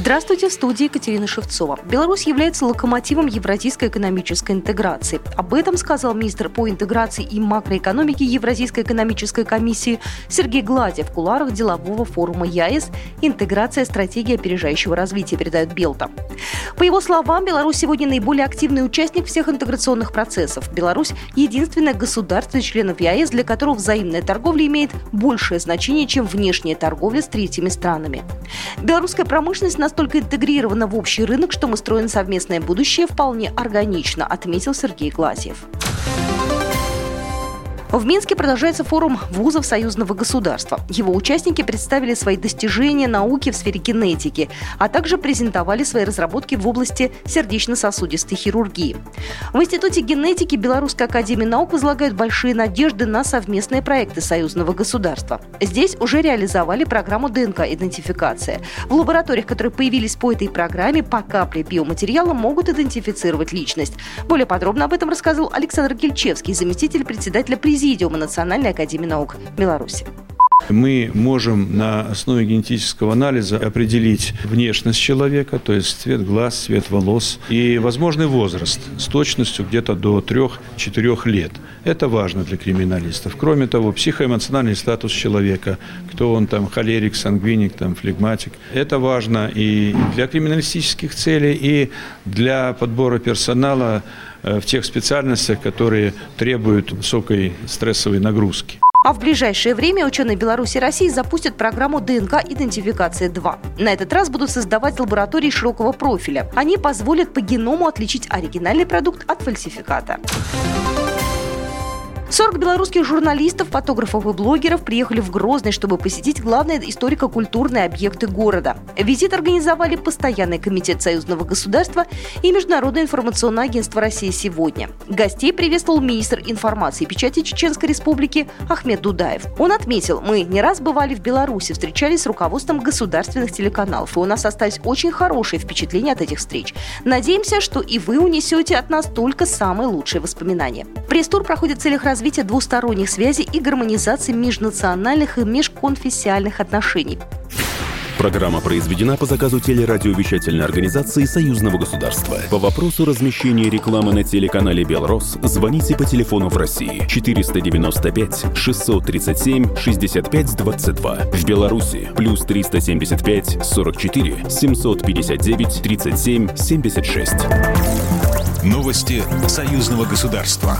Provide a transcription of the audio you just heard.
Здравствуйте, в студии Екатерина Шевцова. Беларусь является локомотивом евразийской экономической интеграции. Об этом сказал министр по интеграции и макроэкономике Евразийской экономической комиссии Сергей Гладя в куларах делового форума ЯЭС «Интеграция. Стратегия опережающего развития», передает Белта. По его словам, Беларусь сегодня наиболее активный участник всех интеграционных процессов. Беларусь – единственное государство из членов ЯЭС, для которого взаимная торговля имеет большее значение, чем внешняя торговля с третьими странами. Белорусская промышленность на настолько интегрирована в общий рынок, что мы строим совместное будущее вполне органично, отметил Сергей Глазьев. В Минске продолжается форум вузов союзного государства. Его участники представили свои достижения науки в сфере генетики, а также презентовали свои разработки в области сердечно-сосудистой хирургии. В Институте генетики Белорусской академии наук возлагают большие надежды на совместные проекты союзного государства. Здесь уже реализовали программу ДНК-идентификация. В лабораториях, которые появились по этой программе, по капле биоматериала могут идентифицировать личность. Более подробно об этом рассказал Александр Гельчевский, заместитель председателя президента Президиума Национальной академии наук Беларуси. Мы можем на основе генетического анализа определить внешность человека, то есть цвет глаз, цвет волос и возможный возраст с точностью где-то до 3-4 лет. Это важно для криминалистов. Кроме того, психоэмоциональный статус человека, кто он там, холерик, сангвиник, там, флегматик. Это важно и для криминалистических целей, и для подбора персонала в тех специальностях, которые требуют высокой стрессовой нагрузки. А в ближайшее время ученые Беларуси и России запустят программу ДНК-идентификация-2. На этот раз будут создавать лаборатории широкого профиля. Они позволят по геному отличить оригинальный продукт от фальсификата. 40 белорусских журналистов, фотографов и блогеров приехали в Грозный, чтобы посетить главные историко-культурные объекты города. Визит организовали Постоянный комитет Союзного государства и Международное информационное агентство России сегодня. Гостей приветствовал министр информации и печати Чеченской Республики Ахмед Дудаев. Он отметил, мы не раз бывали в Беларуси, встречались с руководством государственных телеканалов, и у нас остались очень хорошие впечатления от этих встреч. Надеемся, что и вы унесете от нас только самые лучшие воспоминания. Пресс-тур проходит в целях развития двусторонних связей и гармонизации межнациональных и межконфессиальных отношений. Программа произведена по заказу телерадиовещательной организации Союзного государства. По вопросу размещения рекламы на телеканале «Белрос» звоните по телефону в России 495 637 65 22. В Беларуси плюс 375 44 759 37 76. Новости Союзного государства.